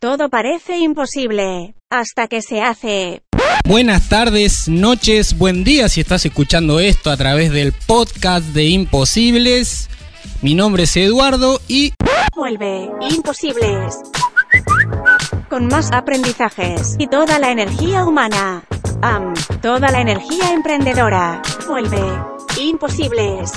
Todo parece imposible, hasta que se hace. Buenas tardes, noches, buen día si estás escuchando esto a través del podcast de Imposibles. Mi nombre es Eduardo y... Vuelve, imposibles. Con más aprendizajes y toda la energía humana. Am, toda la energía emprendedora. Vuelve, imposibles.